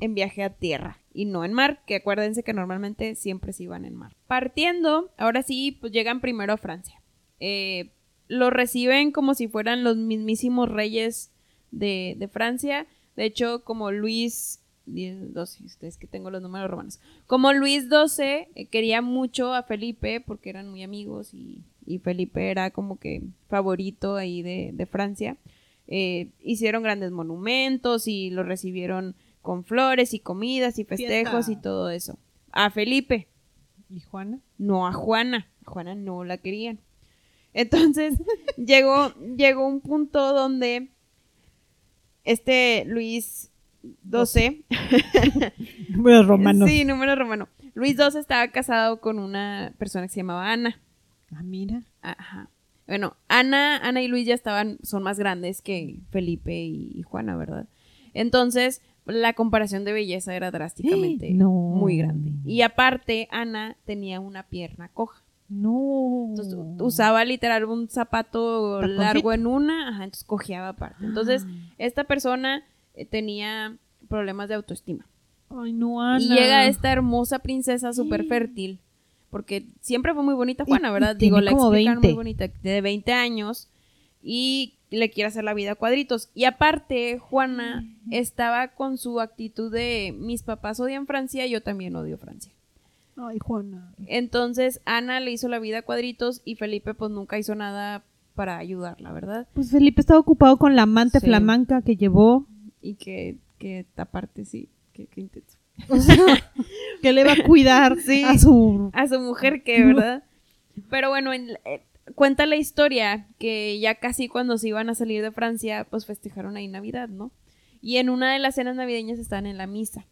en viaje a tierra y no en mar, que acuérdense que normalmente siempre se iban en mar. Partiendo, ahora sí, pues llegan primero a Francia. Eh, lo reciben como si fueran los mismísimos reyes de, de Francia. De hecho, como Luis 10, 12, ustedes que tengo los números romanos. Como Luis XII eh, quería mucho a Felipe porque eran muy amigos y, y Felipe era como que favorito ahí de, de Francia. eh, hicieron grandes monumentos y lo recibieron con flores y comidas y festejos Fiesta. y todo eso. A Felipe, ¿Y Juana? no a Juana. A Juana no la querían. Entonces llegó, llegó un punto donde este Luis XII, Números romanos. sí, número romano, Luis XII estaba casado con una persona que se llamaba Ana. Ah, mira. Ajá. Bueno, Ana, Ana y Luis ya estaban, son más grandes que Felipe y, y Juana, ¿verdad? Entonces, la comparación de belleza era drásticamente No. muy grande. Y aparte, Ana tenía una pierna coja. No. Entonces usaba literal un zapato largo en una, ajá, entonces cojeaba aparte. Entonces, esta persona eh, tenía problemas de autoestima. Ay, no, Ana. Y llega esta hermosa princesa súper fértil, porque siempre fue muy bonita Juana, Y- y ¿verdad? Digo, la 20. muy bonita, de 20 años, y le quiere hacer la vida a cuadritos. Y aparte, Juana estaba con su actitud de mis papás odian Francia, yo también odio Francia. Ay, Juana. Entonces Ana le hizo la vida a cuadritos y Felipe pues nunca hizo nada para ayudarla, ¿verdad? Pues Felipe estaba ocupado con la amante Sí. flamanca que llevó. Y que, que aparte sí, que, que intenso. O sea, que le va a cuidar Sí. a su. A su mujer que, ¿verdad? Pero bueno, en- eh, cuenta la historia que ya casi cuando se iban a salir de Francia, pues festejaron ahí Navidad, ¿no? Y en una de las cenas navideñas estaban en la misa.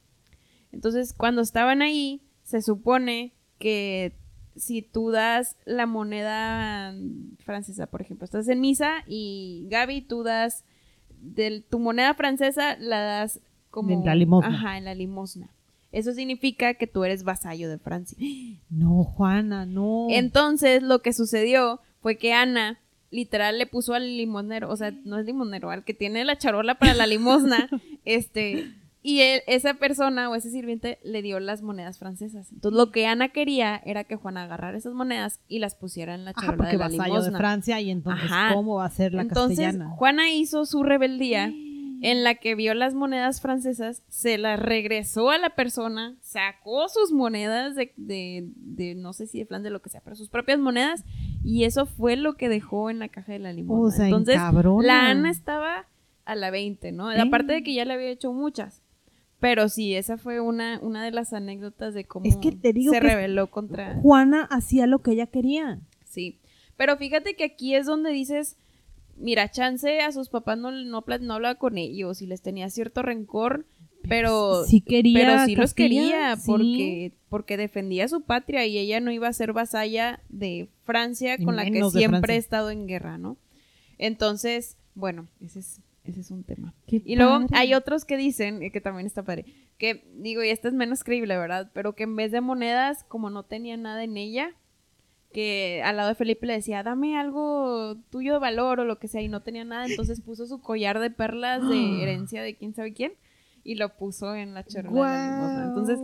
Entonces, cuando estaban ahí, se supone que si tú das la moneda francesa, por ejemplo, estás en misa y Gaby, tú das de tu moneda francesa, la das como... En la limosna. Ajá, en la limosna. Eso significa que tú eres vasallo de Francia. No, Juana, no. Entonces, lo que sucedió fue que Ana literal le puso al limonero, o sea, no es limonero, al que tiene la charola para la limosna, este, y él- esa persona o ese sirviente le dio las monedas francesas. Entonces, lo que Ana quería era que Juana agarrara esas monedas y las pusiera en la Ajá, charola porque de la vasallo de limosna. Francia y entonces, Ajá. ¿cómo va a ser la Entonces, castellana? Juana hizo su rebeldía en la que vio las monedas francesas, se las regresó a la persona, sacó sus monedas de, de, de no sé si de flan de lo que sea, pero sus propias monedas, y eso fue lo que dejó en la caja de la limosna. O sea, Entonces, encabrona. la Ana estaba a la 20, ¿no? ¿Eh? Aparte de que ya le había hecho muchas. Pero sí, esa fue una, una de las anécdotas de cómo Es que te digo se que- rebeló contra... Juana hacía lo que ella quería. Sí. Pero fíjate que aquí es donde dices, mira, chance a sus papás no, no, no hablaba con ellos y les tenía cierto rencor, pero sí quería pero sí los quería sí. porque porque defendía su patria y ella no iba a ser vasalla de Francia Y con la que siempre ha estado en guerra, ¿no? Entonces, bueno, ese es ese es un tema. Qué Y luego padre. hay otros que dicen, que también está padre, que digo, y esta es menos creíble, ¿verdad? Pero que en vez de monedas, como no tenía nada en ella, que al lado de Felipe le decía, dame algo tuyo de valor o lo que sea, y no tenía nada, entonces puso su collar de perlas de herencia de quién sabe quién y lo puso en la chorra de la limosna. Entonces,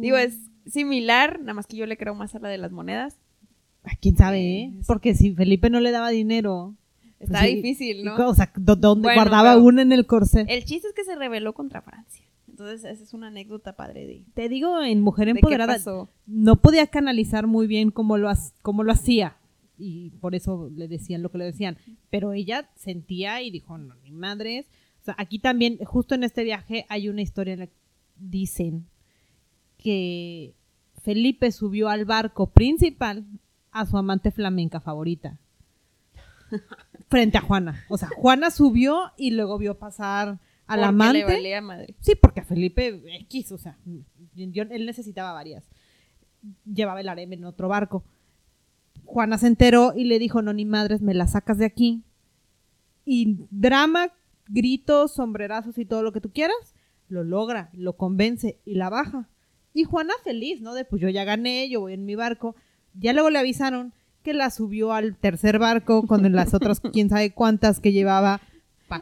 digo, es similar, nada más que yo le creo más a la de las monedas. ¿Quién sabe, eh? Porque si Felipe no le daba dinero... Está pues sí. difícil, ¿no? O sea, ¿dó- ¿dónde Bueno, guardaba una en el corset? El chiste es que se rebeló contra Francia. Entonces, esa es una anécdota padre de, Te digo, en Mujer Empoderada no podía canalizar muy bien cómo lo, cómo lo hacía. Y por eso le decían lo que le decían. Pero ella sentía y dijo, no, ni madres. O sea, aquí también, justo en este viaje, hay una historia en la que dicen que Felipe subió al barco principal a su amante flamenca favorita. Frente a Juana. O sea, Juana subió y luego vio pasar al Porque amante. le valía madre. Sí, porque a Felipe X, o sea, yo- él necesitaba varias. Llevaba el harem en otro barco. Juana se enteró y le dijo, no, ni madres, me la sacas de aquí. Y drama, gritos, sombrerazos y todo lo que tú quieras, lo logra, lo convence y la baja. Y Juana feliz, ¿no? De pues yo ya gané, yo voy en mi barco. Ya luego le avisaron que la subió al tercer barco con las otras quién sabe cuántas que llevaba.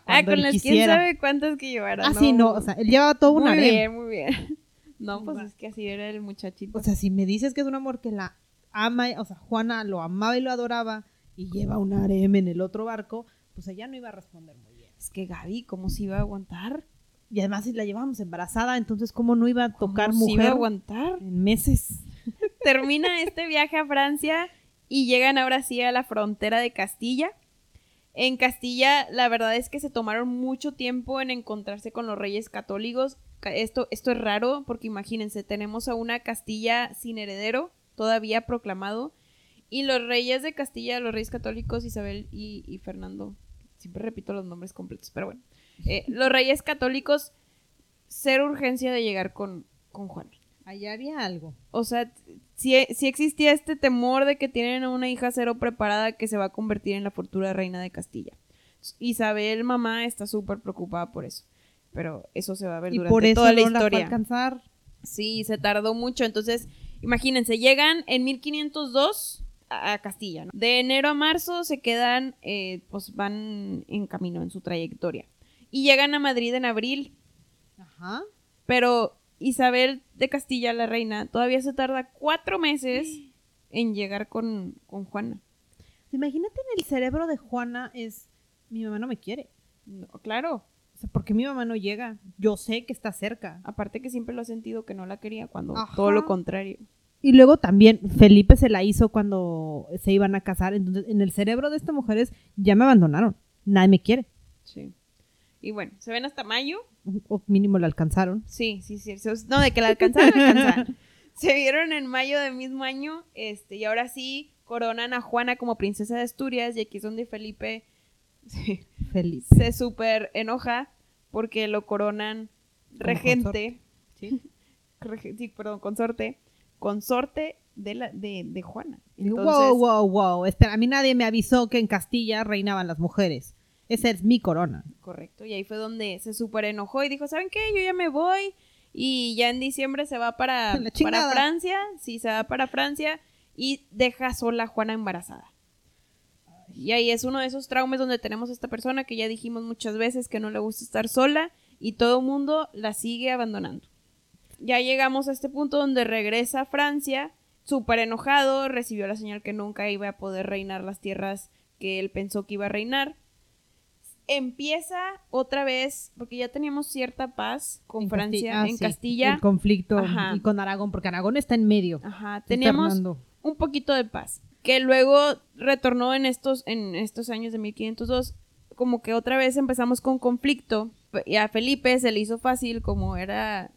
Ah, con él las quién quisiera. sabe cuántas que llevara. Ah, sí, no, o sea, él llevaba todo un muy harem. bien, muy bien. No, pues es que así era el muchachito. O sea, si me dices que es un amor que la ama, o sea, Juana lo amaba y lo adoraba y lleva un harem en el otro barco, pues ella no iba a responder muy bien. es que Gaby, ¿cómo se iba a aguantar? Y además si la llevábamos embarazada, entonces cómo no iba a tocar ¿Cómo se iba a mujer aguantar? en meses. Termina este viaje a Francia y llegan ahora sí a la frontera de Castilla. En Castilla, la verdad es que se tomaron mucho tiempo en encontrarse con los reyes católicos. Ca- Esto, esto es raro porque imagínense, tenemos a una Castilla sin heredero, todavía proclamado, y los reyes de Castilla, los reyes católicos, Isabel y, Fernando, siempre repito los nombres completos, pero bueno, eh, los reyes católicos, cero urgencia de llegar con, con Juan. Allá había algo. O sea, si existía este temor de que tienen a una hija cero preparada que se va a convertir en la futura reina de Castilla. Isabel, mamá, está súper preocupada por eso. Pero eso se va a ver Y durante por eso toda la no historia. alcanzar. Sí, se tardó mucho. Entonces, imagínense, llegan en 1502 a a Castilla. ¿no? De enero a marzo se quedan, eh, pues van en camino en su trayectoria. Y llegan a Madrid en abril. Ajá. Pero Isabel de Castilla, la reina, todavía se tarda cuatro meses en llegar con, con Juana. Imagínate en el cerebro de Juana es, mi mamá no me quiere. No, claro. O sea, ¿por qué mi mamá no llega? Yo sé que está cerca. Aparte que siempre lo ha sentido que no la quería, cuando Ajá. todo lo contrario. Y luego también Felipe se la hizo cuando se iban a casar. Entonces, en el cerebro de esta mujer es, ya me abandonaron. Nadie me quiere. Sí. Y bueno, se ven hasta mayo. O mínimo la alcanzaron. Sí, sí, sí. No, de que la alcanzaron, la alcanzaron. Se vieron en mayo del mismo año, este, y ahora sí coronan a Juana como princesa de Asturias, y aquí es donde Felipe sí, Felipe. se súper enoja porque lo coronan regente. Sí. sí, perdón, consorte. Consorte de, la, de, de Juana. Entonces, wow, wow, wow. Espera, a mí nadie me avisó que en Castilla reinaban las mujeres. Esa es mi corona. Correcto, y ahí fue donde se súper enojó y dijo, ¿saben qué? Yo ya me voy y ya en diciembre se va para, para. Francia, sí, se va para Francia y deja sola a Juana embarazada. Y ahí es uno de esos traumas donde tenemos a esta persona que ya dijimos muchas veces que no le gusta estar sola y todo el mundo la sigue abandonando. Ya llegamos a este punto donde regresa a Francia, súper enojado, recibió la señal que nunca iba a poder reinar las tierras que él pensó que iba a reinar. Empieza otra vez, porque ya teníamos cierta paz con En Francia, ah, en sí, Castilla. El conflicto Ajá. y con Aragón, porque Aragón está en medio. Ajá, teníamos un poquito de paz. Que luego retornó en estos, en estos años de 1502. Como que otra vez empezamos con conflicto. Y a Felipe se le hizo fácil, como era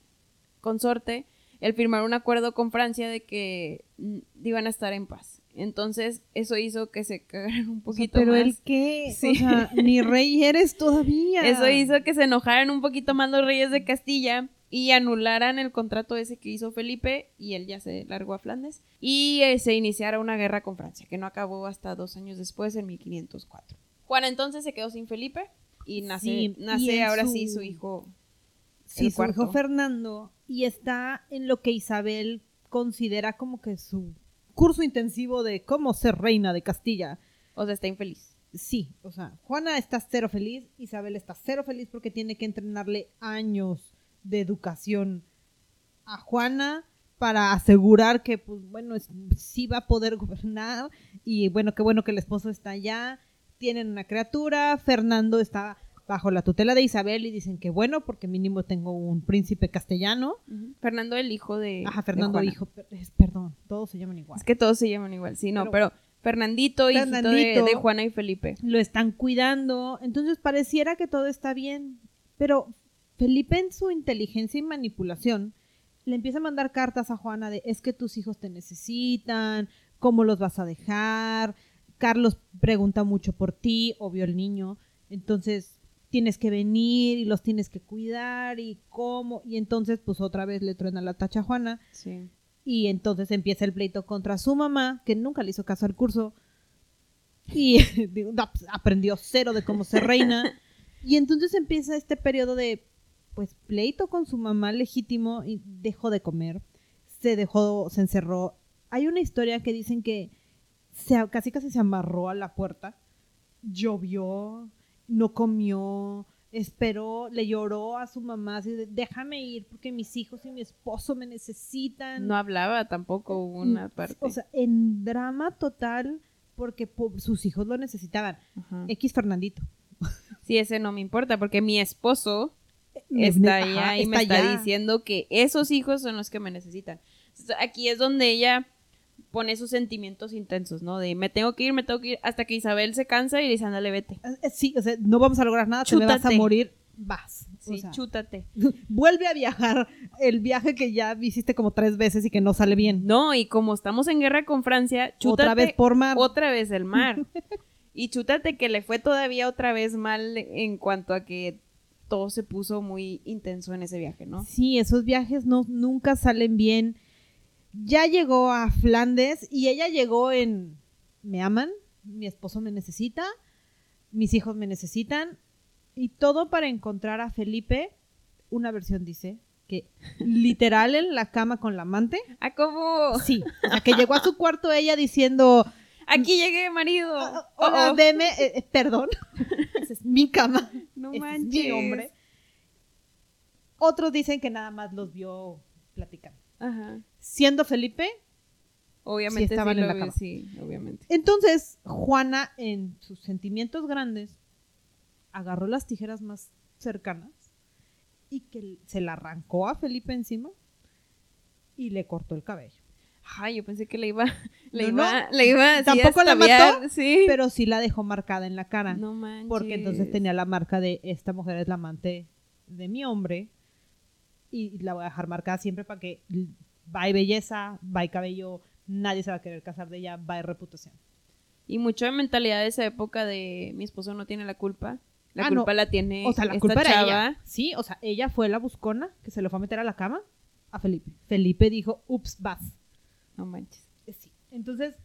consorte, el firmar un acuerdo con Francia de que mm, iban a estar en paz. Entonces, eso hizo que se cagaran un poquito Pero más. el que, Sí. o sea, ni rey eres todavía. Eso hizo que se enojaran un poquito más los reyes de Castilla y anularan el contrato ese que hizo Felipe y él ya se largó a Flandes y eh, se iniciara una guerra con Francia que no acabó hasta dos años después en 1504. Juan entonces se quedó sin Felipe y nace, Sí, nace ahora su- sí su hijo. Sí, el su hijo. Fernando y está en lo que Isabel considera como que su curso intensivo de cómo ser reina de Castilla. O sea, está infeliz. Sí, o sea, Juana está cero feliz, Isabel está cero feliz porque tiene que entrenarle años de educación a Juana para asegurar que, pues bueno, es- sí va a poder gobernar y bueno, qué bueno que el esposo está allá, tienen una criatura, Fernando está bajo la tutela de Isabel y dicen que bueno, porque mínimo tengo un príncipe castellano. Fernando el hijo de Ajá, de Fernando Juana. hijo, perdón, todos se llaman igual. Es que todos se llaman igual, sí, no, Pero- pero, Fernandito, hijito de, Fernandito. de Juana y Felipe. lo están cuidando, entonces pareciera que todo está bien, pero Felipe en su inteligencia y manipulación le empieza a mandar cartas a Juana de es que tus hijos te necesitan, cómo los vas a dejar, Carlos pregunta mucho por ti, obvio el niño, entonces tienes que venir y los tienes que cuidar y cómo, y entonces pues otra vez le truena la tacha a Juana Sí. y entonces empieza el pleito contra su mamá, que nunca le hizo caso al curso. Y pues, aprendió cero de cómo ser reina. Y entonces empieza este periodo de, pues, pleito con su mamá legítimo y dejó de comer. Se dejó, se encerró. Hay una historia que dicen que se, casi casi se amarró a la puerta. Llovió, no comió, esperó, le lloró a su mamá, así de, déjame ir porque mis hijos y mi esposo me necesitan. No hablaba tampoco hubo una Mm, parte. O sea, en drama total porque po- sus hijos lo necesitaban. Ajá. X Fernandito. Sí, ese no me importa, porque mi esposo Me- está allá y me está diciendo que esos hijos son los que me necesitan. Aquí es donde ella pone sus sentimientos intensos, ¿no? De me tengo que ir, me tengo que ir, hasta que Isabel se cansa y le dice, ándale, vete. Eh, Sí, o sea, no vamos a lograr nada, te me vas a Chútate. morir, vas. O Sí, sea, chútate. vuelve a viajar el viaje que ya hiciste como tres veces y que no sale bien. No, y como estamos en guerra con Francia, chútate Otra vez por mar. otra vez el mar. y chútate que le fue todavía otra vez mal en cuanto a que todo se puso muy intenso en ese viaje, ¿no? Sí, esos viajes no, nunca salen bien. Ya llegó a Flandes y ella llegó en me aman, mi esposo me necesita, mis hijos me necesitan y todo para encontrar a Felipe. Una versión dice que literal en la cama con la amante. Ah, ¿cómo? Sí, o sea, que llegó a su cuarto ella diciendo, Aquí llegué, marido. "Hola, Oh, oh. veme, eh, eh, perdón, esa es mi cama. No es manches. mi hombre. Otros dicen que nada más los vio platicando. Ajá. Siendo Felipe, Obviamente Sí, estaban sí, en la vi, cama. sí, obviamente. entonces Juana, en sus sentimientos grandes, agarró las tijeras más cercanas y que se la arrancó a Felipe encima y le cortó el cabello. Ay, yo pensé que le iba, le No, iba, le iba así Tampoco a la mató, sí. Pero sí la dejó marcada en la cara. no manches. porque entonces tenía la marca de esta mujer es la amante de mi hombre y la voy a dejar marcada siempre para que va y belleza, va y cabello, nadie se va a querer casar de ella, va y reputación. Y mucho de mentalidad de esa época de mi esposo no tiene la culpa. La Ah, culpa no. la tiene O sea, la esta culpa era chava. ella. Sí, o sea, ella fue la buscona que se le fue a meter a la cama a Felipe. Felipe dijo, ups, vas. No manches. Eh, Sí. Entonces,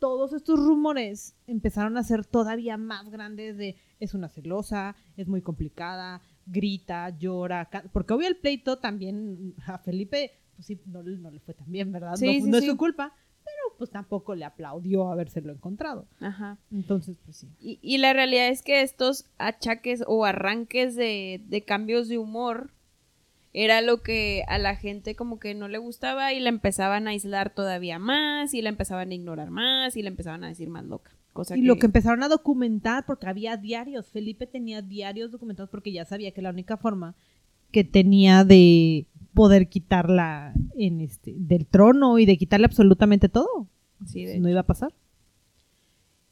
todos estos rumores empezaron a ser todavía más grandes de es una celosa, es muy complicada, grita, llora, porque obvio el pleito también a Felipe, pues sí, no, le- no le fue tan bien, ¿verdad? Sí, no sí, no es su culpa, pero pues tampoco le aplaudió habérselo encontrado. Ajá. Entonces, pues sí. Y, y la realidad es que estos achaques o arranques de, de cambios de humor era lo que a la gente como que no le gustaba y la empezaban a aislar todavía más y la empezaban a ignorar más y la empezaban a decir más loca. Cosa Y lo que empezaron a documentar, porque había diarios, Felipe tenía diarios documentados porque ya sabía que la única forma que tenía de poder quitarla en este, del trono y de quitarle absolutamente todo, Sí, de no iba a pasar.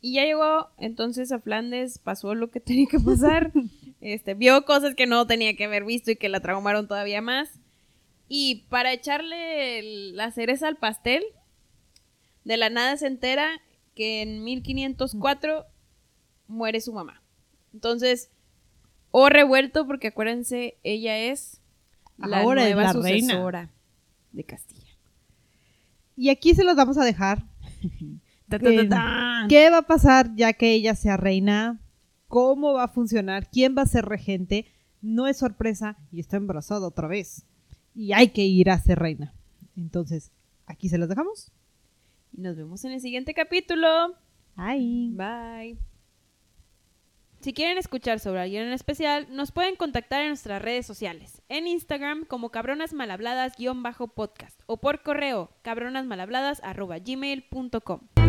Y ya llegó entonces a Flandes, pasó lo que tenía que pasar, este, vio cosas que no tenía que haber visto y que la traumaron todavía más. Y para echarle la cereza al pastel, de la nada se entera que en 1504 muere su mamá. Entonces, o revuelto, porque acuérdense, ella es la Ahora es la reina. sucesora de Castilla. Y aquí se los vamos a dejar. Ta. ¿Qué va a pasar ya que ella sea reina? ¿Cómo va a funcionar? ¿Quién va a ser regente? No es sorpresa y está embarazada otra vez. Y hay que ir a ser reina. Entonces, aquí se los dejamos. Y nos vemos en el siguiente capítulo. Bye. Bye. Si quieren escuchar sobre alguien en especial, nos pueden contactar en nuestras redes sociales. En Instagram como cabronasmalhabladas-podcast o por correo cabronasmalhabladas.gmail.com.